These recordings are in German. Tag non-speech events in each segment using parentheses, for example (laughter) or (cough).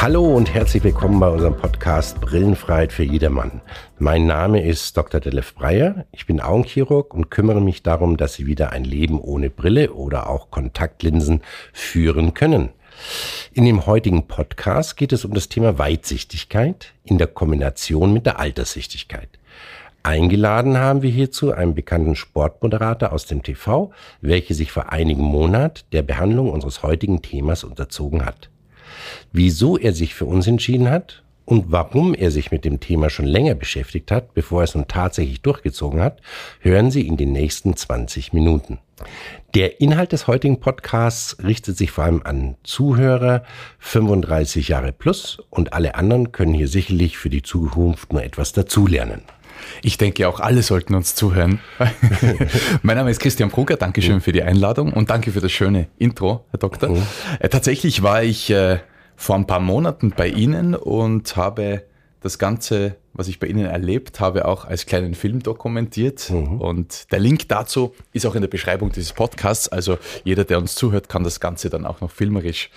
Hallo und herzlich willkommen bei unserem Podcast Brillenfreiheit für jedermann. Mein Name ist Dr. Delef Breyer. Ich bin Augenchirurg und kümmere mich darum, dass Sie wieder ein Leben ohne Brille oder auch Kontaktlinsen führen können. In dem heutigen Podcast geht es um das Thema Weitsichtigkeit in der Kombination mit der Alterssichtigkeit. Eingeladen haben wir hierzu einen bekannten Sportmoderator aus dem TV, welcher sich vor einigen Monaten der Behandlung unseres heutigen Themas unterzogen hat. Wieso er sich für uns entschieden hat und warum er sich mit dem Thema schon länger beschäftigt hat, bevor er es nun tatsächlich durchgezogen hat, hören Sie in den nächsten 20 Minuten. Der Inhalt des heutigen Podcasts richtet sich vor allem an Zuhörer 35 Jahre plus und alle anderen können hier sicherlich für die Zukunft nur etwas dazulernen. Ich denke, auch alle sollten uns zuhören. (laughs) mein Name ist Christian Brugger, Dankeschön für die Einladung und danke für das schöne Intro, Herr Doktor. Mhm. Äh, tatsächlich war ich äh, vor ein paar Monaten bei Ihnen und habe das Ganze, was ich bei Ihnen erlebt habe, auch als kleinen Film dokumentiert. Mhm. Und der Link dazu ist auch in der Beschreibung dieses Podcasts. Also jeder, der uns zuhört, kann das Ganze dann auch noch filmerisch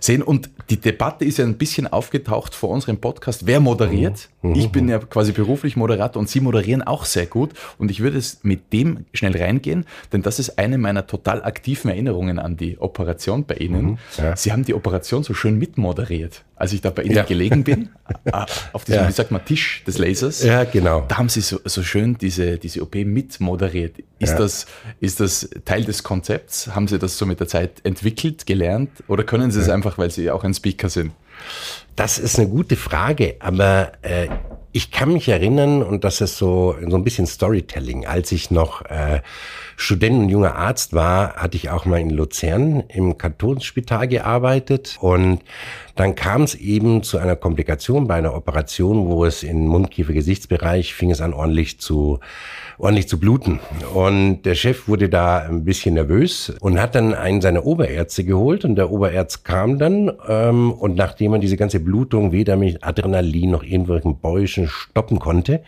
sehen. Und die Debatte ist ja ein bisschen aufgetaucht vor unserem Podcast. Wer moderiert? Mhm. mhm. Ich bin ja quasi beruflich Moderator und Sie moderieren auch sehr gut. Und ich würde es mit dem schnell reingehen, denn das ist eine meiner total aktiven Erinnerungen an die Operation bei Ihnen. Mhm. Ja. Sie haben die Operation so schön mitmoderiert. Als ich da bei Ihnen ja. gelegen bin, (laughs) auf diesem, ja. wie sagt man, Tisch des Lasers. Ja, genau. Da haben Sie so, so schön diese, diese OP mitmoderiert. Ist, das, ist das Teil des Konzepts? Haben Sie das so mit der Zeit entwickelt, gelernt? Oder können Sie es einfach, weil Sie auch ein Speaker sind? Das ist eine gute Frage, aber äh, ich kann mich erinnern, und das ist so, so ein bisschen Storytelling, als ich noch äh, Student und junger Arzt war, hatte ich auch mal in Luzern im Kantonsspital gearbeitet. Und dann kam es eben zu einer Komplikation bei einer Operation, wo es in Mundkiefer-Gesichtsbereich fing es an ordentlich zu ordentlich zu bluten. Und der Chef wurde da ein bisschen nervös und hat dann einen seiner Oberärzte geholt. Und der Oberärzt kam dann ähm, und nachdem er diese ganze Blutung weder mit Adrenalin noch irgendwelchen Bäuschen stoppen konnte,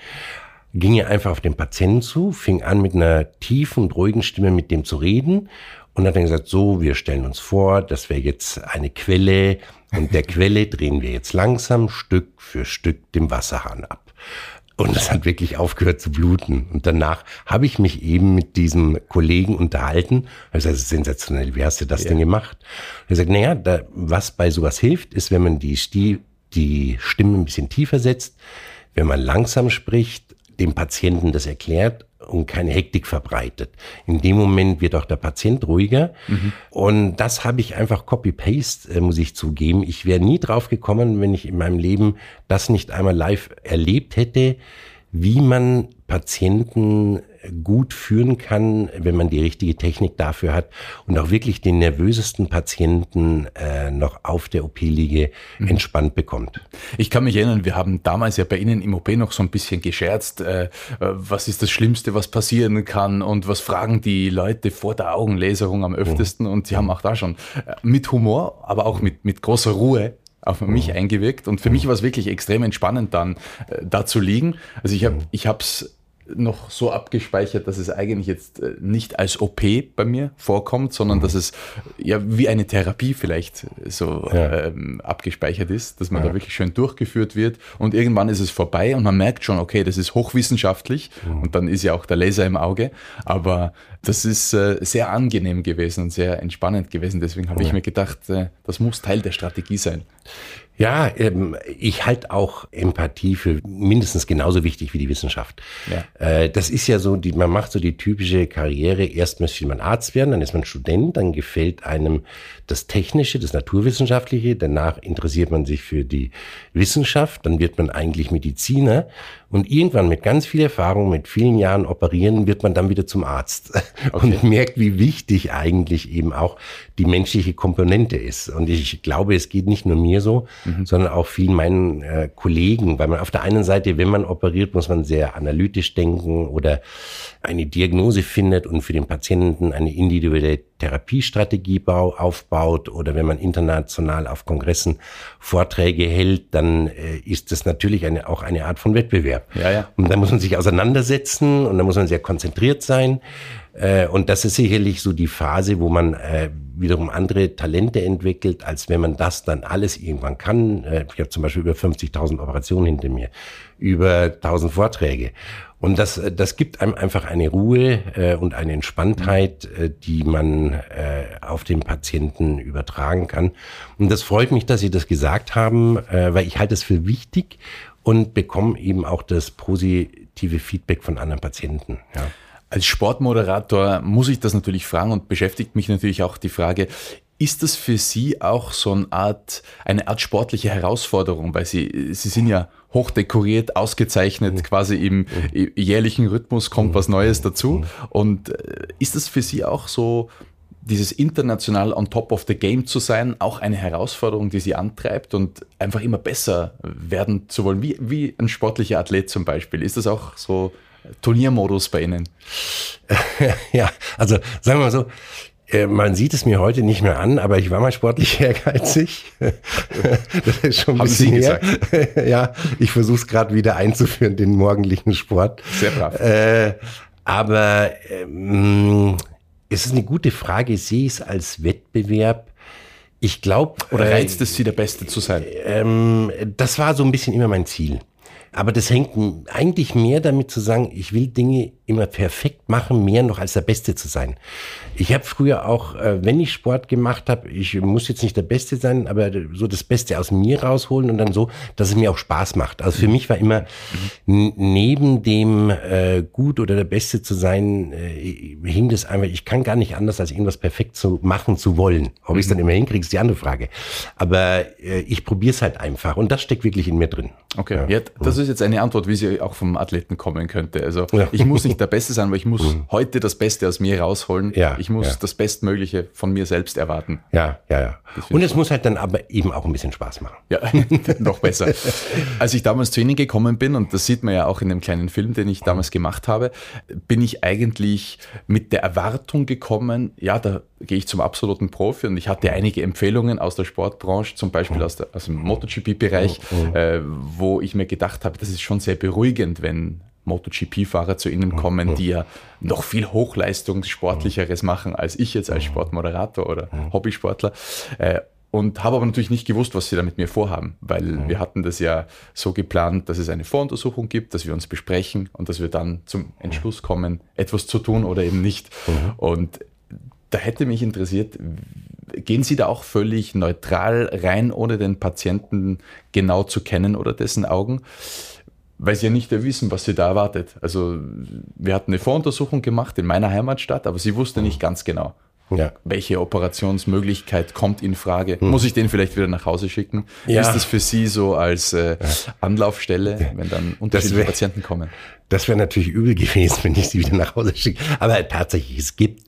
ging er einfach auf den Patienten zu, fing an mit einer tiefen und ruhigen Stimme mit dem zu reden und hat dann gesagt, so, wir stellen uns vor, das wäre jetzt eine Quelle und der (laughs) Quelle drehen wir jetzt langsam Stück für Stück den Wasserhahn ab. Und es hat wirklich aufgehört zu bluten. Und danach habe ich mich eben mit diesem Kollegen unterhalten. Er sagt, sensationell, wie hast du das ja. denn gemacht? Und er sagt, naja, da, was bei sowas hilft, ist, wenn man die, die Stimme ein bisschen tiefer setzt, wenn man langsam spricht, dem Patienten das erklärt und keine Hektik verbreitet. In dem Moment wird auch der Patient ruhiger. Mhm. Und das habe ich einfach Copy-Paste, äh, muss ich zugeben. Ich wäre nie drauf gekommen, wenn ich in meinem Leben das nicht einmal live erlebt hätte, wie man Patienten gut führen kann, wenn man die richtige Technik dafür hat und auch wirklich den nervösesten Patienten äh, noch auf der OP-Liege mhm. entspannt bekommt. Ich kann mich erinnern, wir haben damals ja bei Ihnen im OP noch so ein bisschen gescherzt, äh, was ist das Schlimmste, was passieren kann und was fragen die Leute vor der Augenlaserung am öftesten mhm. und Sie haben auch da schon äh, mit Humor, aber auch mit, mit großer Ruhe auf mich mhm. eingewirkt und für mich war es wirklich extrem entspannend dann äh, da zu liegen. Also ich habe ich habe es noch so abgespeichert, dass es eigentlich jetzt äh, nicht als OP bei mir vorkommt, sondern dass es ja wie eine Therapie vielleicht so ja. ähm, abgespeichert ist, dass man ja. da wirklich schön durchgeführt wird und irgendwann ist es vorbei und man merkt schon, okay, das ist hochwissenschaftlich mhm. und dann ist ja auch der Laser im Auge, aber das ist äh, sehr angenehm gewesen und sehr entspannend gewesen, deswegen habe ja. ich mir gedacht, äh, das muss Teil der Strategie sein. Ja, ähm, ich halte auch Empathie für mindestens genauso wichtig wie die Wissenschaft. Ja. Äh, das ist ja so, die, man macht so die typische Karriere. Erst möchte man Arzt werden, dann ist man Student, dann gefällt einem das Technische, das Naturwissenschaftliche, danach interessiert man sich für die Wissenschaft, dann wird man eigentlich Mediziner und irgendwann mit ganz viel Erfahrung, mit vielen Jahren operieren, wird man dann wieder zum Arzt (laughs) okay. und merkt, wie wichtig eigentlich eben auch die menschliche Komponente ist. Und ich glaube, es geht nicht nur mir so, mhm. sondern auch vielen meinen äh, Kollegen, weil man auf der einen Seite, wenn man operiert, muss man sehr analytisch denken oder eine Diagnose findet und für den Patienten eine individuelle Therapiestrategie aufbaut oder wenn man international auf Kongressen Vorträge hält, dann äh, ist das natürlich eine, auch eine Art von Wettbewerb. Ja, ja. Und da muss man sich auseinandersetzen und da muss man sehr konzentriert sein. Äh, und das ist sicherlich so die Phase, wo man äh, wiederum andere Talente entwickelt, als wenn man das dann alles irgendwann kann. Äh, ich habe zum Beispiel über 50.000 Operationen hinter mir, über 1.000 Vorträge. Und das, das gibt einem einfach eine Ruhe äh, und eine Entspanntheit, äh, die man äh, auf den Patienten übertragen kann. Und das freut mich, dass Sie das gesagt haben, äh, weil ich halte es für wichtig und bekomme eben auch das positive Feedback von anderen Patienten. Ja. Als Sportmoderator muss ich das natürlich fragen und beschäftigt mich natürlich auch die Frage, ist das für Sie auch so eine Art, eine Art sportliche Herausforderung? Weil Sie, Sie sind ja hochdekoriert, ausgezeichnet, mhm. quasi im mhm. jährlichen Rhythmus kommt was Neues mhm. dazu. Mhm. Und äh, ist das für Sie auch so, dieses international on top of the game zu sein, auch eine Herausforderung, die Sie antreibt und einfach immer besser werden zu wollen, wie, wie ein sportlicher Athlet zum Beispiel? Ist das auch so Turniermodus bei Ihnen? (laughs) ja, also sagen wir mal so, äh, man sieht es mir heute nicht mehr an, aber ich war mal sportlich (laughs) ehrgeizig. (laughs) das ist schon ein Haben bisschen her. ja, ich versuche es gerade wieder einzuführen, den morgendlichen Sport. Sehr brav. Äh, aber ähm, es ist eine gute Frage. Ich sehe es als Wettbewerb. Ich glaube. Oder reizt es Sie, der Beste zu sein? Ähm, das war so ein bisschen immer mein Ziel. Aber das hängt eigentlich mehr damit zu sagen, ich will Dinge immer perfekt machen, mehr noch als der Beste zu sein. Ich habe früher auch, äh, wenn ich Sport gemacht habe, ich muss jetzt nicht der Beste sein, aber so das Beste aus mir rausholen und dann so, dass es mir auch Spaß macht. Also für mich war immer neben dem äh, gut oder der Beste zu sein, äh, hing das einfach, ich kann gar nicht anders, als irgendwas perfekt zu machen zu wollen. Ob ich es dann immer hinkriege, ist die andere Frage. Aber äh, ich probiere es halt einfach und das steckt wirklich in mir drin. Okay, ja. ja das ist jetzt eine Antwort, wie sie auch vom Athleten kommen könnte. Also ja. ich muss nicht der Beste sein, aber ich muss (laughs) mhm. heute das Beste aus mir rausholen. Ja, ich muss ja. das Bestmögliche von mir selbst erwarten. Ja, ja, ja. Und es muss halt dann aber eben auch ein bisschen Spaß machen. Ja, (laughs) noch besser. Als ich damals zu Ihnen gekommen bin, und das sieht man ja auch in dem kleinen Film, den ich damals gemacht habe, bin ich eigentlich mit der Erwartung gekommen, ja, da gehe ich zum absoluten Profi und ich hatte einige Empfehlungen aus der Sportbranche, zum Beispiel aus, der, aus dem MotoGP-Bereich, äh, wo ich mir gedacht habe, das ist schon sehr beruhigend, wenn MotoGP-Fahrer zu Ihnen kommen, die ja noch viel Hochleistungssportlicheres machen als ich jetzt als Sportmoderator oder Hobbysportler. Äh, und habe aber natürlich nicht gewusst, was sie da mit mir vorhaben, weil wir hatten das ja so geplant, dass es eine Voruntersuchung gibt, dass wir uns besprechen und dass wir dann zum Entschluss kommen, etwas zu tun oder eben nicht. Und da hätte mich interessiert, gehen Sie da auch völlig neutral rein, ohne den Patienten genau zu kennen oder dessen Augen? weil sie ja nicht wissen, was sie da erwartet. Also wir hatten eine Voruntersuchung gemacht in meiner Heimatstadt, aber sie wusste nicht ganz genau, ja. welche Operationsmöglichkeit kommt in Frage. Hm. Muss ich den vielleicht wieder nach Hause schicken? Ja. Ist das für Sie so als äh, Anlaufstelle, wenn dann unterschiedliche wär, Patienten kommen? Das wäre natürlich übel gewesen, (laughs) wenn ich sie wieder nach Hause schicke. Aber tatsächlich, es gibt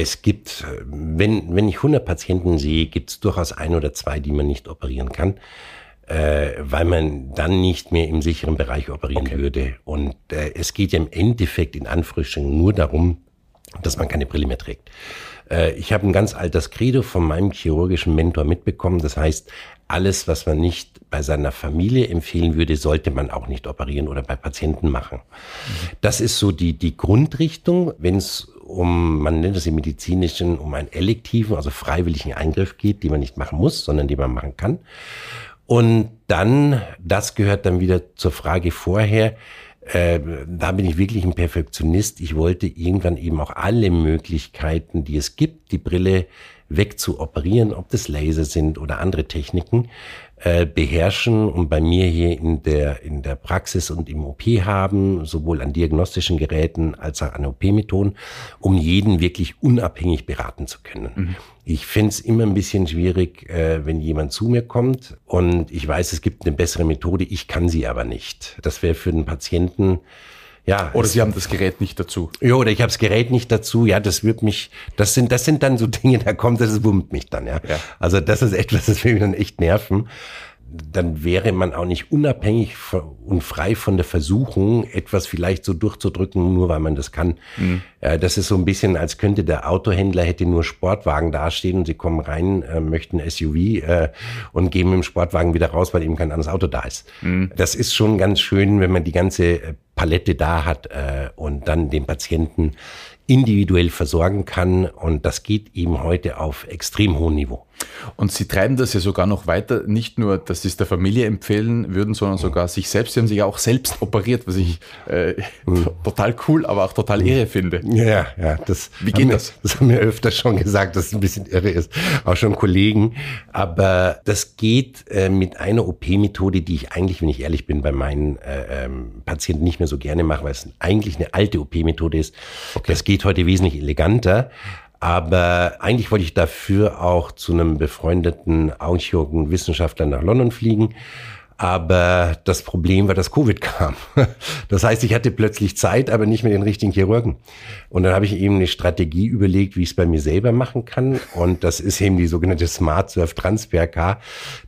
es gibt, wenn, wenn ich 100 Patienten sehe, gibt es durchaus ein oder zwei, die man nicht operieren kann äh, weil man dann nicht mehr im sicheren Bereich operieren okay. würde. Und äh, es geht ja im Endeffekt in Anfrischung nur darum, dass man keine Brille mehr trägt. Äh, ich habe ein ganz altes Credo von meinem chirurgischen Mentor mitbekommen. Das heißt, alles, was man nicht bei seiner Familie empfehlen würde, sollte man auch nicht operieren oder bei Patienten machen. Das ist so die, die Grundrichtung, wenn es um, man nennt es im medizinischen, um einen elektiven, also freiwilligen Eingriff geht, den man nicht machen muss, sondern den man machen kann. Und dann, das gehört dann wieder zur Frage vorher, äh, da bin ich wirklich ein Perfektionist. Ich wollte irgendwann eben auch alle Möglichkeiten, die es gibt, die Brille wegzuoperieren, ob das Laser sind oder andere Techniken, äh, beherrschen und bei mir hier in der, in der Praxis und im OP haben, sowohl an diagnostischen Geräten als auch an OP-Methoden, um jeden wirklich unabhängig beraten zu können. Mhm. Ich finde es immer ein bisschen schwierig, äh, wenn jemand zu mir kommt und ich weiß, es gibt eine bessere Methode, ich kann sie aber nicht. Das wäre für den Patienten ja. Oder Sie haben das Gerät nicht dazu. Ja, oder ich habe das Gerät nicht dazu. Ja, das wird mich, das sind, das sind dann so Dinge, da kommt, das wummt mich dann, ja. ja. Also das ist etwas, das will mich dann echt nerven dann wäre man auch nicht unabhängig und frei von der Versuchung, etwas vielleicht so durchzudrücken, nur weil man das kann. Mhm. Das ist so ein bisschen, als könnte der Autohändler hätte nur Sportwagen dastehen und sie kommen rein, äh, möchten SUV äh, und gehen mit dem Sportwagen wieder raus, weil eben kein anderes Auto da ist. Mhm. Das ist schon ganz schön, wenn man die ganze Palette da hat und dann den Patienten individuell versorgen kann. Und das geht eben heute auf extrem hohem Niveau. Und Sie treiben das ja sogar noch weiter, nicht nur, dass Sie es der Familie empfehlen würden, sondern sogar sich selbst. Sie haben sich ja auch selbst operiert, was ich äh, mhm. total cool, aber auch total irre finde. Ja, ja, das. Wie geht das? (laughs) das haben wir öfter schon gesagt, dass es ein bisschen irre ist, auch schon Kollegen. Aber das geht äh, mit einer OP-Methode, die ich eigentlich, wenn ich ehrlich bin, bei meinen äh, ähm, Patienten nicht mehr so gerne mache, weil es eigentlich eine alte OP-Methode ist. Okay. Das geht heute wesentlich eleganter. Aber eigentlich wollte ich dafür auch zu einem befreundeten Augenchirurgen Wissenschaftler nach London fliegen. Aber das Problem war, dass Covid kam. (laughs) Das heißt, ich hatte plötzlich Zeit, aber nicht mehr den richtigen Chirurgen. Und dann habe ich eben eine Strategie überlegt, wie ich es bei mir selber machen kann. Und das ist eben die sogenannte Smart Surf Transfer K.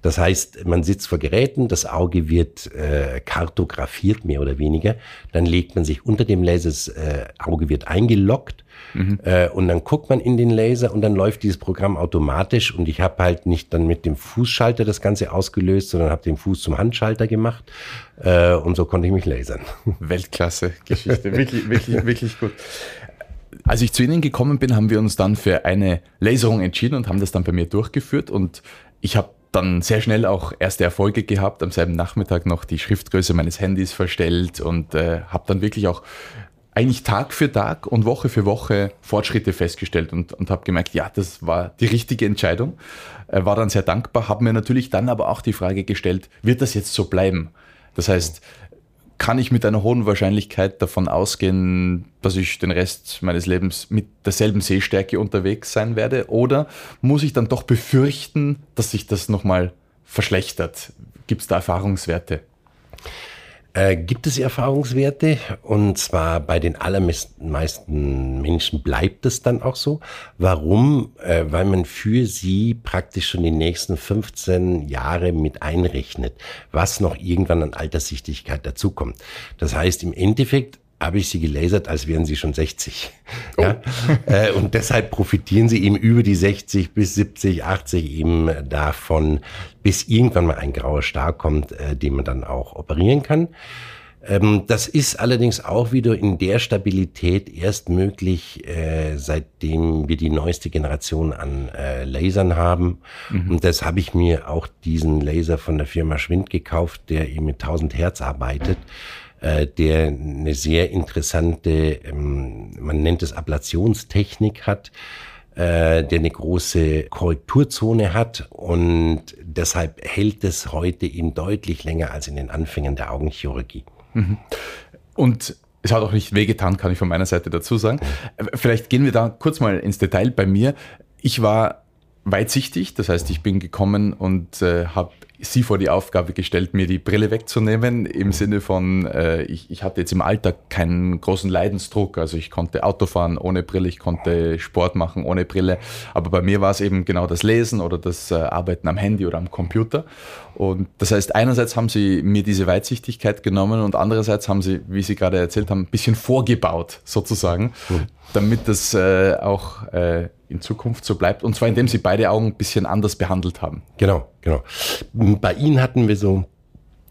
Das heißt, man sitzt vor Geräten, das Auge wird äh, kartografiert, mehr oder weniger. Dann legt man sich unter dem Laser, das äh, Auge wird eingeloggt Mhm. Äh, und dann guckt man in den Laser und dann läuft dieses Programm automatisch und ich habe halt nicht dann mit dem Fußschalter das Ganze ausgelöst, sondern habe den Fuß zum Handschalter gemacht äh, und so konnte ich mich lasern. (laughs) Weltklasse-Geschichte, wirklich, wirklich, wirklich gut. Als ich zu Ihnen gekommen bin, haben wir uns dann für eine Laserung entschieden und haben das dann bei mir durchgeführt und ich habe dann sehr schnell auch erste Erfolge gehabt, am selben Nachmittag noch die Schriftgröße meines Handys verstellt und äh, habe dann wirklich auch eigentlich Tag für Tag und Woche für Woche Fortschritte festgestellt und, und habe gemerkt, ja, das war die richtige Entscheidung. Äh, war dann sehr dankbar, habe mir natürlich dann aber auch die Frage gestellt, wird das jetzt so bleiben? Das heißt, kann ich mit einer hohen Wahrscheinlichkeit davon ausgehen, dass ich den Rest meines Lebens mit derselben Sehstärke unterwegs sein werde? Oder muss ich dann doch befürchten, dass sich das nochmal verschlechtert? Gibt es da Erfahrungswerte? Äh, gibt es Erfahrungswerte und zwar bei den allermeisten Menschen bleibt es dann auch so. Warum? Äh, weil man für sie praktisch schon die nächsten 15 Jahre mit einrechnet, was noch irgendwann an Alterssichtigkeit dazukommt. Das heißt, im Endeffekt habe ich sie gelasert, als wären sie schon 60. Oh. Ja? äh, und deshalb profitieren sie eben über die 60 bis 70, 80 eben davon, bis irgendwann mal ein grauer Star kommt, äh, den man dann auch operieren kann. Ähm, das ist allerdings auch wieder in der Stabilität erst möglich, äh, seitdem wir die neueste Generation an äh, Lasern haben. Mhm. Und das habe ich mir auch diesen Laser von der Firma Schwind gekauft, der eben mit 1000 Hertz arbeitet. Mhm äh, der eine sehr interessante, ähm, man nennt es Ablationstechnik hat, äh, der eine große Korrekturzone hat und deshalb hält es heute ihn deutlich länger als in den Anfängen der Augenchirurgie. Mhm. Und es hat auch nicht wehgetan, kann ich von meiner Seite dazu sagen. Mhm. Vielleicht gehen wir da kurz mal ins Detail bei mir. Ich war weitsichtig, das heißt, ich bin gekommen und äh, habe sie vor die Aufgabe gestellt, mir die Brille wegzunehmen, im Sinne von, äh, ich, ich hatte jetzt im Alltag keinen großen Leidensdruck, also ich konnte Auto fahren ohne Brille, ich konnte Sport machen ohne Brille, aber bei mir war es eben genau das Lesen oder das äh, Arbeiten am Handy oder am Computer. Und das heißt, einerseits haben sie mir diese Weitsichtigkeit genommen und andererseits haben sie, wie Sie gerade erzählt haben, ein bisschen vorgebaut sozusagen, mhm. damit das äh, auch äh, in Zukunft so bleibt. Und zwar indem sie beide Augen ein bisschen anders behandelt haben. Genau, genau. Bei Ihnen hatten wir so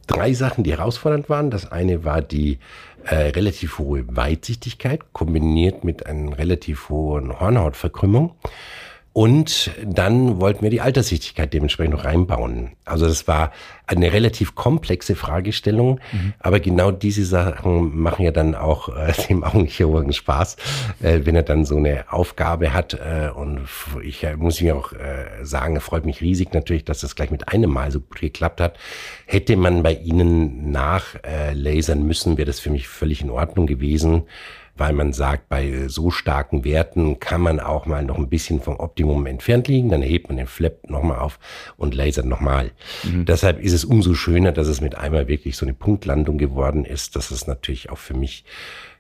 drei Sachen, die herausfordernd waren. Das eine war die äh, relativ hohe Weitsichtigkeit kombiniert mit einer relativ hohen Hornhautverkrümmung. Und dann wollten wir die Alterssichtigkeit dementsprechend noch reinbauen. Also das war eine relativ komplexe Fragestellung, mhm. aber genau diese Sachen machen ja dann auch äh, (laughs) dem Augenchirurgen Spaß, äh, wenn er dann so eine Aufgabe hat. Äh, und ich äh, muss mir auch äh, sagen, es freut mich riesig natürlich, dass das gleich mit einem Mal so gut geklappt hat. Hätte man bei Ihnen nachlasern äh, müssen, wäre das für mich völlig in Ordnung gewesen weil man sagt, bei so starken Werten kann man auch mal noch ein bisschen vom Optimum entfernt liegen, dann hebt man den Flap nochmal auf und lasert nochmal. Mhm. Deshalb ist es umso schöner, dass es mit einmal wirklich so eine Punktlandung geworden ist. Das ist natürlich auch für mich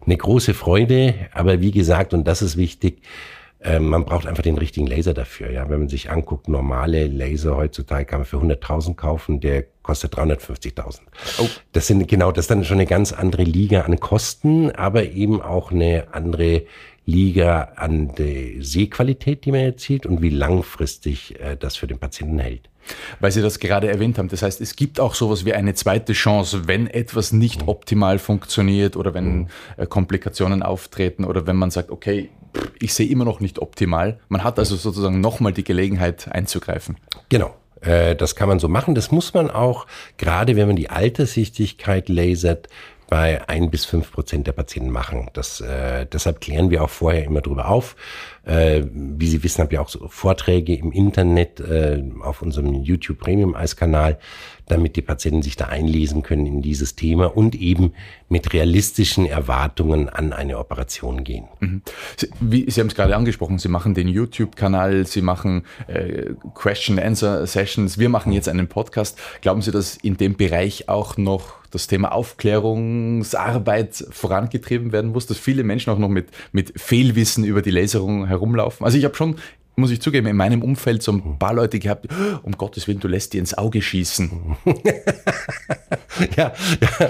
eine große Freude, aber wie gesagt, und das ist wichtig, ähm, man braucht einfach den richtigen Laser dafür. Ja, wenn man sich anguckt, normale Laser heutzutage kann man für 100.000 kaufen, der kostet 350.000. Oh. Das sind genau, das ist dann schon eine ganz andere Liga an Kosten, aber eben auch eine andere Liga an der Sehqualität, die man erzielt und wie langfristig äh, das für den Patienten hält. Weil Sie das gerade erwähnt haben. Das heißt, es gibt auch sowas wie eine zweite Chance, wenn etwas nicht optimal funktioniert oder wenn äh, Komplikationen auftreten oder wenn man sagt, okay, ich sehe immer noch nicht optimal. Man hat also sozusagen nochmal die Gelegenheit einzugreifen. Genau. Äh, das kann man so machen. Das muss man auch, gerade wenn man die Alterssichtigkeit lasert, bei ein bis fünf Prozent der Patienten machen. Das, äh, deshalb klären wir auch vorher immer drüber auf. Äh, wie Sie wissen, habe ich auch so Vorträge im Internet äh, auf unserem YouTube Premium Eiskanal, damit die Patienten sich da einlesen können in dieses Thema und eben mit realistischen Erwartungen an eine Operation gehen. Mhm. Sie, Sie haben es gerade angesprochen, Sie machen den YouTube-Kanal, Sie machen äh, Question-Answer-Sessions, wir machen jetzt einen Podcast. Glauben Sie, dass in dem Bereich auch noch das Thema Aufklärungsarbeit vorangetrieben werden muss, dass viele Menschen auch noch mit, mit Fehlwissen über die Laserung herumlaufen. Also ich habe schon muss ich zugeben, in meinem Umfeld so ein paar Leute gehabt, oh, um Gottes Willen, du lässt dir ins Auge schießen. (laughs) ja, ja,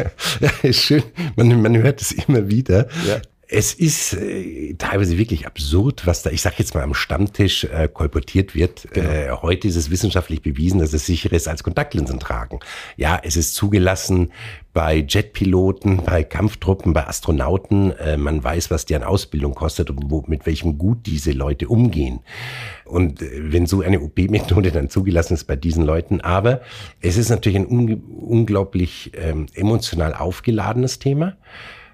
(laughs) ja, ist schön. Man, man hört es immer wieder. Ja. Es ist äh, teilweise wirklich absurd, was da, ich sage jetzt mal, am Stammtisch äh, kolportiert wird. Genau. Äh, heute ist es wissenschaftlich bewiesen, dass es sicherer ist als Kontaktlinsen tragen. Ja, es ist zugelassen bei Jetpiloten, bei Kampftruppen, bei Astronauten. Äh, man weiß, was deren Ausbildung kostet und wo, mit welchem Gut diese Leute umgehen. Und äh, wenn so eine OP-Methode dann zugelassen ist bei diesen Leuten, aber es ist natürlich ein un unglaublich ähm, emotional aufgeladenes Thema.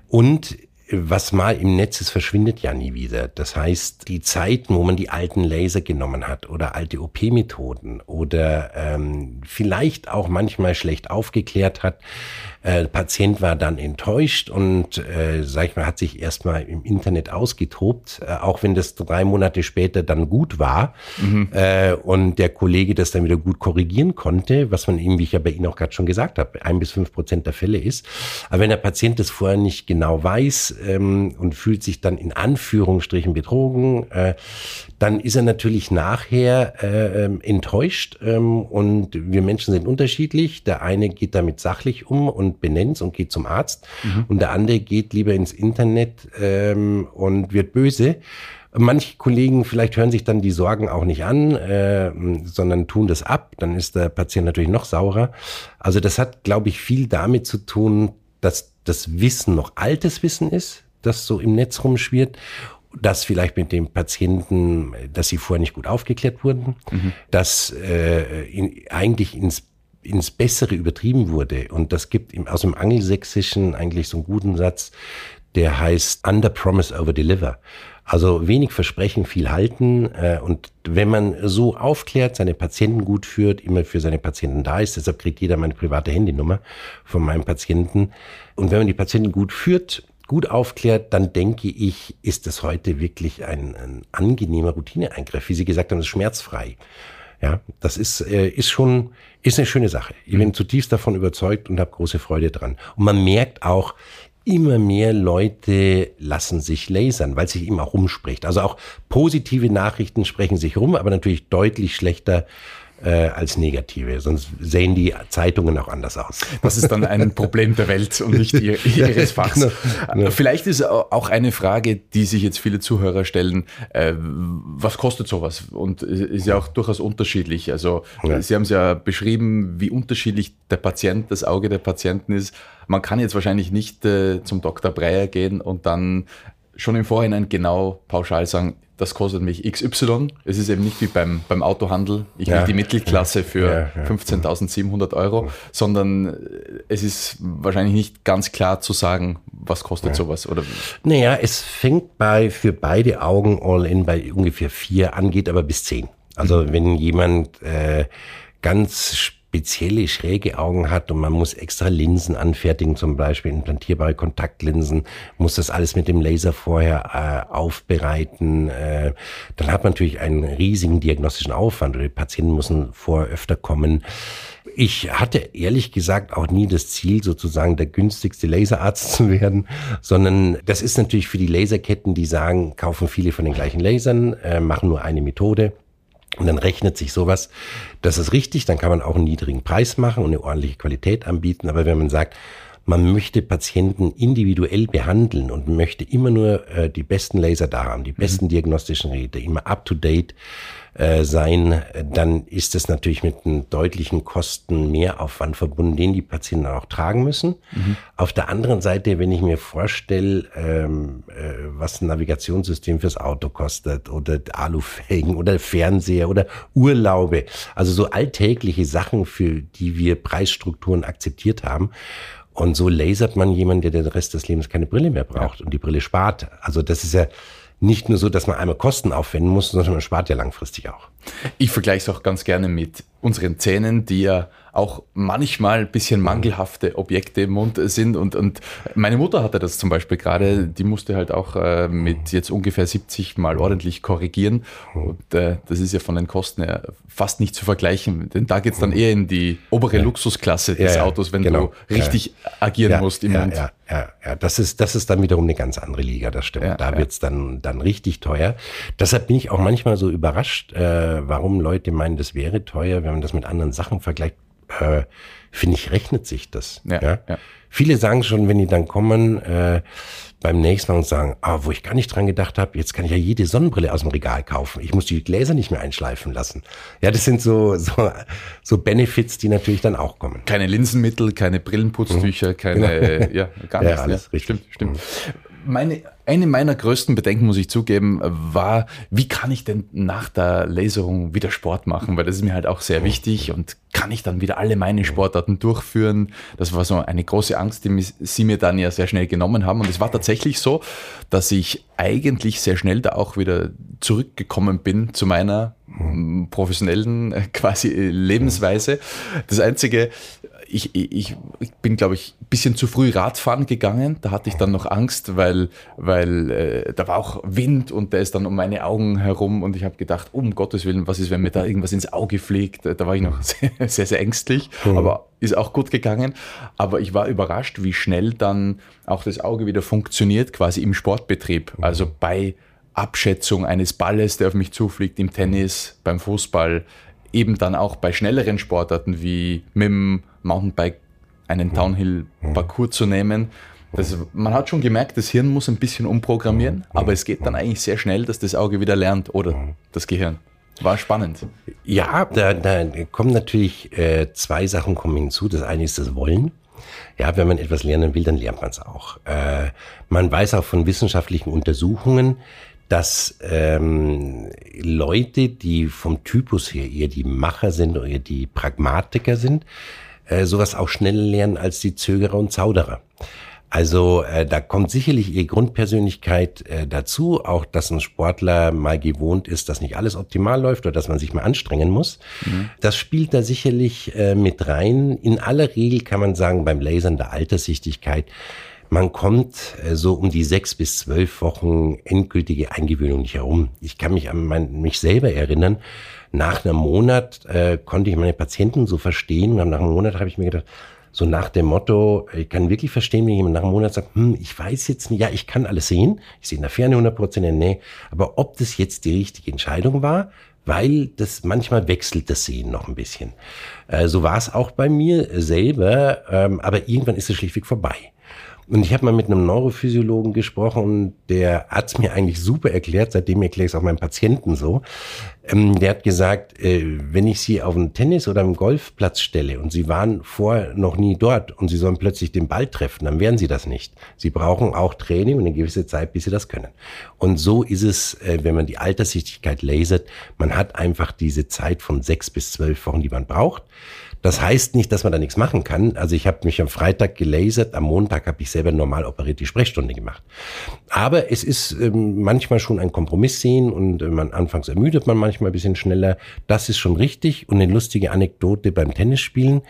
Und was mal im Netz ist, verschwindet ja nie wieder. Das heißt, die Zeiten, wo man die alten Laser genommen hat oder alte OP-Methoden oder ähm, vielleicht auch manchmal schlecht aufgeklärt hat, äh, Patient war dann enttäuscht und, äh, sag ich mal, hat sich erstmal im Internet ausgetobt, äh, auch wenn das drei Monate später dann gut war mhm. äh, und der Kollege das dann wieder gut korrigieren konnte, was man eben, wie ich ja bei Ihnen auch gerade schon gesagt habe, ein bis fünf Prozent der Fälle ist. Aber wenn der Patient das vorher nicht genau weiß ähm, und fühlt sich dann in Anführungsstrichen betrogen, äh, dann ist er natürlich nachher äh, ähm, enttäuscht ähm, und wir Menschen sind unterschiedlich. Der eine geht damit sachlich um und benennt und geht zum Arzt mhm. und der andere geht lieber ins Internet ähm, und wird böse. Manche Kollegen vielleicht hören sich dann die Sorgen auch nicht an, äh, sondern tun das ab. Dann ist der Patient natürlich noch saurer. Also das hat, glaube ich, viel damit zu tun, dass das Wissen noch altes Wissen ist, das so im Netz rumschwirrt dass vielleicht mit dem Patienten, dass sie vorher nicht gut aufgeklärt wurden, mhm. dass äh, in, eigentlich ins ins Bessere übertrieben wurde. Und das gibt im, aus dem Angelsächsischen eigentlich so einen guten Satz, der heißt Under Promise Over Deliver. Also wenig versprechen, viel halten. Äh, und wenn man so aufklärt, seine Patienten gut führt, immer für seine Patienten da ist, deshalb kriegt jeder meine private Handynummer von meinem Patienten. Und wenn man die Patienten gut führt, gut aufklärt, dann denke ich, ist es heute wirklich ein, ein angenehmer Routineeingriff. Wie Sie gesagt haben, ist schmerzfrei. Ja, das ist, äh, ist schon, ist eine schöne Sache. Ich bin mhm. zutiefst davon überzeugt und habe große Freude dran. Und man merkt auch, immer mehr Leute lassen sich lasern, weil sich auch rumspricht. Also auch positive Nachrichten sprechen sich rum, aber natürlich deutlich schlechter äh, als negative. Sonst sehen die Zeitungen auch anders aus. Das ist dann ein Problem der Welt und nicht ihr, (laughs) ihres Fachs. Genau, genau. Vielleicht ist auch eine Frage, die sich jetzt viele Zuhörer stellen, äh, was kostet sowas? Und ist ja auch durchaus unterschiedlich. Also ja. Sie haben es ja beschrieben, wie unterschiedlich der Patient, das Auge der Patienten ist. Man kann jetzt wahrscheinlich nicht äh, zum Dr. Breyer gehen und dann schon im Vorhinein genau pauschal sagen, das kostet mich XY. Es ist eben nicht wie beim, beim Autohandel, ich ja. die Mittelklasse für ja, ja, 15.700 Euro, sondern es ist wahrscheinlich nicht ganz klar zu sagen, was kostet sowas. Oder? Naja, es fängt bei für beide Augen All-In bei ungefähr vier an, geht aber bis zehn. Also mhm. wenn jemand äh, ganz spezielle schräge Augen hat und man muss extra Linsen anfertigen, zum Beispiel implantierbare Kontaktlinsen, muss das alles mit dem Laser vorher äh, aufbereiten. Äh, dann hat man natürlich einen riesigen diagnostischen Aufwand oder die Patienten müssen vorher öfter kommen. Ich hatte ehrlich gesagt auch nie das Ziel, sozusagen der günstigste Laserarzt zu werden, sondern das ist natürlich für die Laserketten, die sagen, kaufen viele von den gleichen Lasern, äh, machen nur eine Methode und dann rechnet sich sowas, das ist richtig, dann kann man auch einen niedrigen Preis machen und eine ordentliche Qualität anbieten. Aber wenn man sagt, man möchte Patienten individuell behandeln und möchte immer nur äh, die besten Laser da haben, die besten mhm. diagnostischen Geräte, immer up to date äh, sein, dann ist es natürlich mit einem deutlichen Kosten Mehraufwand verbunden, den die Patienten auch tragen müssen. Mhm. Auf der anderen Seite, wenn ich mir vorstelle, ähm, äh, was ein Navigationssystem fürs Auto kostet oder Alufelgen oder Fernseher oder Urlaube, also so alltägliche Sachen, für die wir Preisstrukturen akzeptiert haben. Und so lasert man jemanden, der den Rest des Lebens keine Brille mehr braucht ja. und die Brille spart. Also das ist ja nicht nur so, dass man einmal Kosten aufwenden muss, sondern man spart ja langfristig auch. Ich vergleiche es auch ganz gerne mit unseren Zähnen, die ja auch manchmal ein bisschen mangelhafte Objekte im Mund sind. Und, und meine Mutter hatte das zum Beispiel gerade, die musste halt auch äh, mit jetzt ungefähr 70 Mal ordentlich korrigieren. Und äh, das ist ja von den Kosten her fast nicht zu vergleichen, denn da geht's dann eher in die obere ja. Luxusklasse des ja, Autos, wenn genau. du richtig ja. agieren musst im Mund. Ja, ja, ja, das ist, das ist dann wiederum eine ganz andere Liga, das stimmt. da wird's dann, dann richtig teuer. Deshalb bin ich auch manchmal so überrascht, äh, warum Leute meinen, das wäre teuer, wenn man das mit anderen Sachen vergleicht äh, finde ich, rechnet sich das. Ja, ja? ja, Viele sagen schon, wenn die dann kommen, äh, beim nächsten Mal und sagen, ah, wo ich gar nicht dran gedacht habe, jetzt kann ich ja jede Sonnenbrille aus dem Regal kaufen. Ich muss die Gläser nicht mehr einschleifen lassen. Ja, das sind so, so, so Benefits, die natürlich dann auch kommen. Keine Linsenmittel, keine Brillenputztücher, mhm. keine, genau. ja, gar (laughs) nichts. Ja, alles ja. richtig. Stimmt, stimmt. Mhm meine, eine meiner größten Bedenken, muss ich zugeben, war, wie kann ich denn nach der Laserung wieder Sport machen? Weil das ist mir halt auch sehr wichtig und kann ich dann wieder alle meine Sportarten durchführen? Das war so eine große Angst, die sie mir dann ja sehr schnell genommen haben. Und es war tatsächlich so, dass ich eigentlich sehr schnell da auch wieder zurückgekommen bin zu meiner professionellen äh, quasi Lebensweise. Das einzige, ich, ich, ich bin, glaube ich, ein bisschen zu früh Radfahren gegangen. Da hatte ich dann noch Angst, weil, weil äh, da war auch Wind und der ist dann um meine Augen herum und ich habe gedacht, um Gottes Willen, was ist, wenn mir da irgendwas ins Auge fliegt? Da war ich noch (laughs) sehr, sehr, sehr ängstlich, mhm. aber ist auch gut gegangen. Aber ich war überrascht, wie schnell dann auch das Auge wieder funktioniert, quasi im Sportbetrieb. Mhm. Also bei Abschätzung eines Balles, der auf mich zufliegt, im Tennis, beim Fußball, eben dann auch bei schnelleren Sportarten wie mit dem Mountainbike einen Downhill-Parcours zu nehmen. Das, man hat schon gemerkt, das Hirn muss ein bisschen umprogrammieren, aber es geht dann eigentlich sehr schnell, dass das Auge wieder lernt oder das Gehirn. War spannend. Ja, da, da kommen natürlich äh, zwei Sachen kommen hinzu. Das eine ist das Wollen. Ja, wenn man etwas lernen will, dann lernt man es auch. Äh, man weiß auch von wissenschaftlichen Untersuchungen, dass ähm, Leute, die vom Typus her eher die Macher sind oder eher die Pragmatiker sind, äh, sowas auch schneller lernen als die Zögerer und Zauderer. Also äh, da kommt sicherlich ihre Grundpersönlichkeit äh, dazu, auch dass ein Sportler mal gewohnt ist, dass nicht alles optimal läuft oder dass man sich mal anstrengen muss. Mhm. Das spielt da sicherlich äh, mit rein. In aller Regel kann man sagen, beim Lasern der Alterssichtigkeit man kommt äh, so um die sechs bis zwölf Wochen endgültige Eingewöhnung nicht herum. Ich kann mich an mein, mich selber erinnern. Nach einem Monat äh, konnte ich meine Patienten so verstehen. Und nach einem Monat habe ich mir gedacht, so nach dem Motto, ich kann wirklich verstehen, wenn jemand nach einem Monat sagt, hm, ich weiß jetzt nicht, ja, ich kann alles sehen, ich sehe in der Ferne 100 Prozent Nähe, aber ob das jetzt die richtige Entscheidung war, weil das manchmal wechselt das Sehen noch ein bisschen. Äh, so war es auch bei mir selber, ähm, aber irgendwann ist es schlichtweg vorbei. Und ich habe mal mit einem Neurophysiologen gesprochen der hat's mir eigentlich super erklärt, seitdem erkläre ich es auch meinen Patienten so. Ähm, der hat gesagt, äh, wenn ich sie auf einen Tennis- oder einen Golfplatz stelle und sie waren vorher noch nie dort und sie sollen plötzlich den Ball treffen, dann werden sie das nicht. Sie brauchen auch Training und eine gewisse Zeit, bis sie das können. Und so ist es, äh, wenn man die Alterssichtigkeit lasert. Man hat einfach diese Zeit von sechs bis zwölf Wochen, die man braucht. Das heißt nicht, dass man da nichts machen kann. Also ich habe mich am Freitag gelasert, am Montag habe ich selber normal operiert die Sprechstunde gemacht. Aber es ist ähm, manchmal schon ein Kompromiss sehen und äh, man anfangs ermüdet man manchmal ein bisschen schneller. Das ist schon richtig. Und eine lustige Anekdote beim Tennisspielen.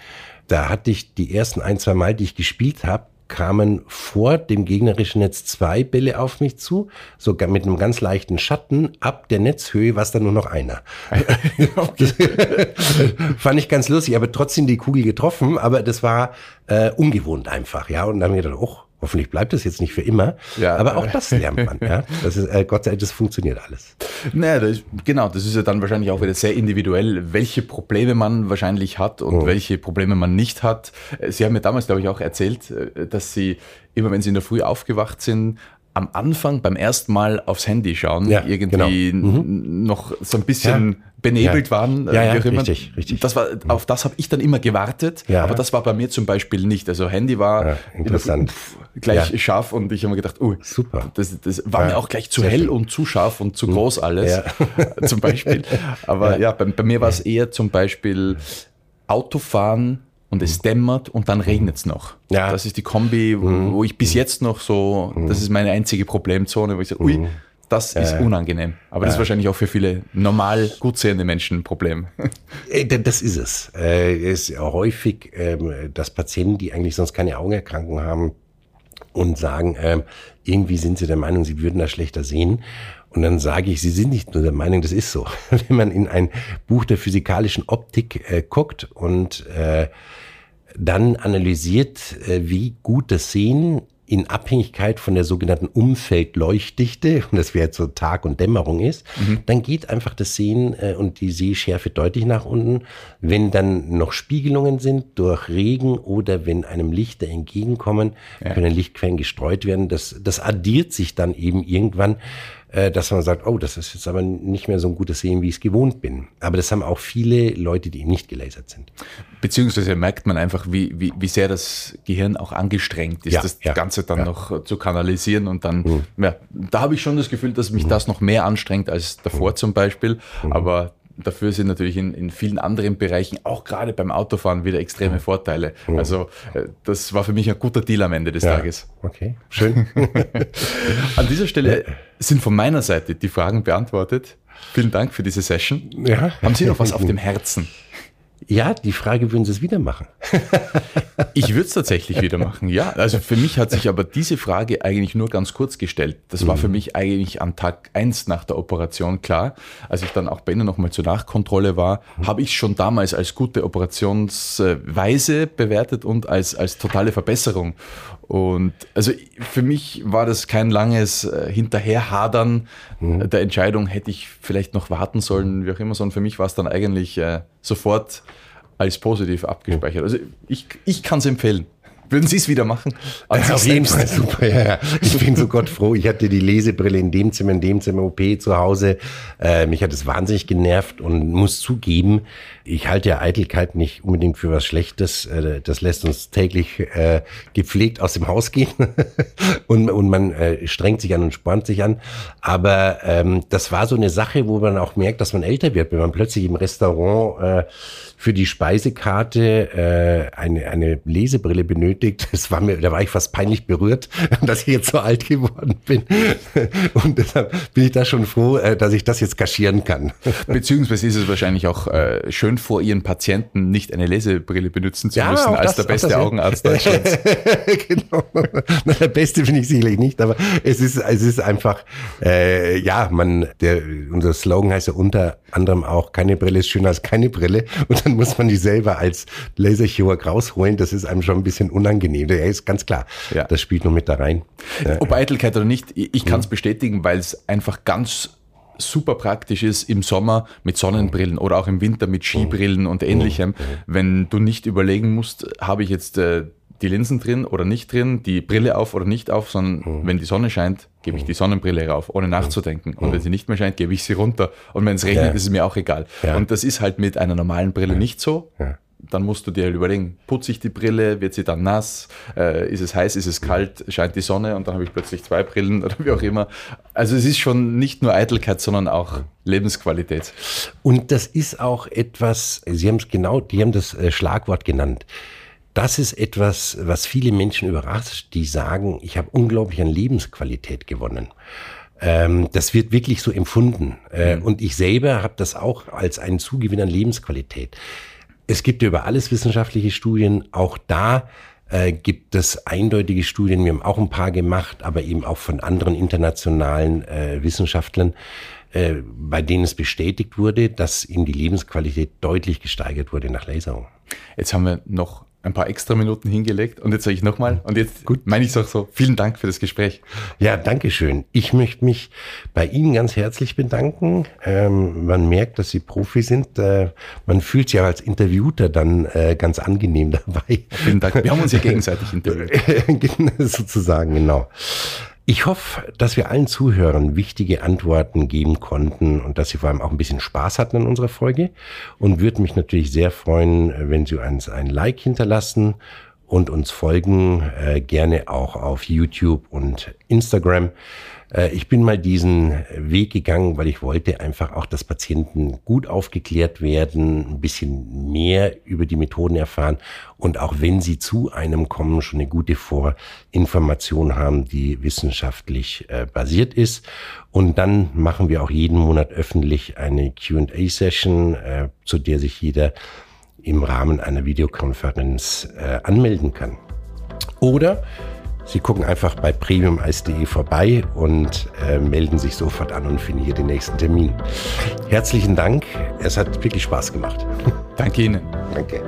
Da hatte ich die ersten ein, zwei Mal, die ich gespielt habe, kamen vor dem gegnerischen Netz zwei Bälle auf mich zu, sogar mit einem ganz leichten Schatten. Ab der Netzhöhe war es dann nur noch einer. (laughs) (laughs) fand ich ganz lustig, aber trotzdem die Kugel getroffen, aber das war äh, ungewohnt einfach, ja. Und dann haben wir gedacht, oh, Hoffentlich bleibt es jetzt nicht für immer. Ja, aber auch das lernt man. ja. Das ist, äh, Gott sei Dank, das funktioniert alles. Naja, das, genau, das ist ja dann wahrscheinlich auch wieder sehr individuell, welche Probleme man wahrscheinlich hat und oh. welche Probleme man nicht hat. Sie haben mir damals, glaube ich, auch erzählt, äh, dass Sie immer, wenn Sie in der Früh aufgewacht sind, am Anfang beim ersten Mal aufs Handy schauen, ja, irgendwie genau. mhm. noch so ein bisschen ja. benebelt ja. waren. Ja, ja richtig, richtig. Das war, auf das habe ich dann immer gewartet, ja. aber das war bei mir zum Beispiel nicht. Also Handy war interessant. Pf, gleich scharf und ich habe mir gedacht, oh, super. Das, das war mir auch gleich zu hell schön. und zu scharf und zu mhm. groß alles, (laughs) zum Beispiel. Aber ja, bei, bei mir war es eher zum Beispiel Autofahren und es dämmert und dann regnet es noch. Ja. Das ist die Kombi, mhm. wo ich bis jetzt noch so, mhm. das ist meine einzige Problemzone, wo ich sage, ui, mhm. das ist ja. unangenehm. Aber das ist wahrscheinlich auch für viele normal gut sehende Menschen ein Problem. (laughs) Äh, das ist es. Äh, es ist häufig, ähm, dass Patienten, die eigentlich sonst keine Augenerkrankung haben und sagen, ähm, irgendwie sind sie der Meinung, sie würden das schlechter sehen. Und dann sage ich, Sie sind nicht nur der Meinung, das ist so. (laughs) Wenn man in ein Buch der physikalischen Optik äh, guckt und äh, dann analysiert, äh, wie gut das Sehen in Abhängigkeit von der sogenannten Umfeldleuchtdichte, und (laughs) das wäre jetzt so Tag und Dämmerung ist, mhm. dann geht einfach das Sehen äh, und die Sehschärfe deutlich nach unten. Wenn dann noch Spiegelungen sind durch Regen oder wenn einem Lichter entgegenkommen, ja. können Lichtquellen gestreut werden. Das, das addiert sich dann eben irgendwann äh, dass man sagt, oh, das ist jetzt aber nicht mehr so ein gutes Sehen, wie ich es gewohnt bin. Aber das haben auch viele Leute, die eben nicht gelasert sind. Beziehungsweise merkt man einfach, wie, wie, wie sehr das Gehirn auch angestrengt ist, ja, das ja, Ganze dann ja. noch zu kanalisieren. Und dann, mhm. ja, da habe ich schon das Gefühl, dass mich mhm. das noch mehr anstrengt als davor mhm. zum Beispiel. Mhm. Aber Dafür sind natürlich in, in vielen anderen Bereichen, auch gerade beim Autofahren, wieder extreme. Vorteile. Mhm. Also äh, das war für mich ein guter Deal am Ende des ja. Tages. Okay, schön. (laughs) An dieser Stelle sind von meiner Seite die Fragen beantwortet. Vielen Dank für diese Session. Ja. Haben Sie noch was auf (laughs) dem Herzen? Ja, die Frage, würden Sie es wieder machen? (laughs) ich würde es tatsächlich wieder machen, ja. Also für mich hat sich aber diese Frage eigentlich nur ganz kurz gestellt. Das war für mhm. mich eigentlich am Tag eins nach der Operation klar. Als ich dann auch bei Ihnen nochmal zur Nachkontrolle war, mhm. habe ich schon damals als gute Operationsweise bewertet und als, als totale Verbesserung. Und also für mich war das kein langes äh, Hinterherhadern mhm. der Entscheidung, hätte ich vielleicht noch warten sollen, wie auch immer, sondern für mich war es dann eigentlich äh, sofort als positiv abgespeichert. Also ich, ich kann es empfehlen. Würden Sie es wieder machen? Also auf jeden Fall super, ja, ja. Ich bin so Gott froh. Ich hatte die Lesebrille in dem Zimmer, in dem Zimmer OP zu Hause. Äh, mich hat es wahnsinnig genervt und muss zugeben, ich halte ja Eitelkeit nicht unbedingt für was Schlechtes. Äh, das lässt uns täglich äh, gepflegt aus dem Haus gehen (laughs) und, man äh, strengt sich an und spornt sich an. Aber ähm, das war so eine Sache, wo man auch merkt, dass man älter wird, wenn man plötzlich im Restaurant äh, für die Speisekarte äh, eine, eine Lesebrille benötigt. Das war mir, da war ich fast peinlich berührt, (laughs) dass ich jetzt so alt geworden bin. (laughs) Und deshalb bin ich da schon froh, äh, dass ich das jetzt kaschieren kann. Beziehungsweise ist es wahrscheinlich auch äh, schön vor Ihren Patienten nicht eine Lesebrille benutzen zu ja, müssen, als das, der beste Augenarzt (laughs) Deutschlands. genau. Na, der beste finde ich sicherlich nicht, aber es ist, es ist einfach, äh, ja, man, der, unser Slogan heißt ja unter anderem auch, keine Brille ist schöner als keine Brille. Und dann muss man die selber als Laserchirurg rausholen. Das ist einem schon ein bisschen unangenehm. Ja, ist ganz klar. Ja. Das spielt nur mit da rein. Ob Eitelkeit oder nicht, ich kann es mhm. bestätigen, weil es einfach ganz super praktisch ist im Sommer mit Sonnenbrillen oder auch im Winter mit Skibrillen und ähnlichem, wenn du nicht überlegen musst, habe ich jetzt äh, die Linsen drin oder nicht drin, die Brille auf oder nicht auf, sondern wenn die Sonne scheint, gebe ich die Sonnenbrille rauf, ohne nachzudenken. Und wenn sie nicht mehr scheint, gebe ich sie runter. Und wenn es regnet, ja. ist es mir auch egal. Ja. Und das ist halt mit einer normalen Brille ja. nicht so dann musst du dir halt überlegen, putze ich die Brille, wird sie dann nass, äh, ist es heiß, ist es kalt, scheint die Sonne und dann habe ich plötzlich zwei Brillen (laughs) oder wie auch immer. Also es ist schon nicht nur Eitelkeit, sondern auch Lebensqualität. Und das ist auch etwas, Sie haben es genau, die haben das äh, Schlagwort genannt. Das ist etwas, was viele Menschen überrascht, die sagen, ich habe unglaublich an Lebensqualität gewonnen ähm, das wird wirklich so empfunden. Äh, mhm. Und ich selber habe das auch als einen Zugewinn an Lebensqualität. Es gibt ja über alles wissenschaftliche Studien. Auch da äh, gibt es eindeutige Studien. Wir haben auch ein paar gemacht, aber eben auch von anderen internationalen äh, Wissenschaftlern, äh, bei denen es bestätigt wurde, dass eben die Lebensqualität deutlich gesteigert wurde nach Laserung. Jetzt haben wir noch ein paar extra Minuten hingelegt und jetzt sage ich nochmal und jetzt Gut. meine ich es auch so. Vielen Dank für das Gespräch. Ja, danke schön. Ich möchte mich bei Ihnen ganz herzlich bedanken. Ähm, man merkt, dass Sie Profi sind. Äh, man fühlt sich auch als Interviewter dann äh, ganz angenehm (laughs) dabei. Vielen Dank. Wir haben uns ja gegenseitig (laughs) interviewt. Sozusagen, genau. Ich hoffe, dass wir allen Zuhörern wichtige Antworten geben konnten und dass Sie vor allem auch ein bisschen Spaß hatten an unserer Folge. Und würde mich natürlich sehr freuen, wenn Sie uns ein Like hinterlassen und uns folgen, äh, gerne auch auf YouTube und Instagram. Äh, ich bin mal diesen Weg gegangen, weil ich wollte einfach auch, dass Patienten gut aufgeklärt werden, ein bisschen mehr über die Methoden erfahren und auch wenn sie zu einem kommen, schon eine gute Vorinformation haben, die wissenschaftlich äh, basiert ist. Und dann machen wir auch jeden Monat öffentlich eine Q&A-Session, äh, zu der sich jeder im Rahmen einer Videokonferenz anmelden kann. Oder Sie gucken einfach bei premiumeis.de vorbei und äh, melden sich sofort an und finden hier den nächsten Termin. Herzlichen Dank. Es hat wirklich Spaß gemacht. Danke Ihnen. Danke.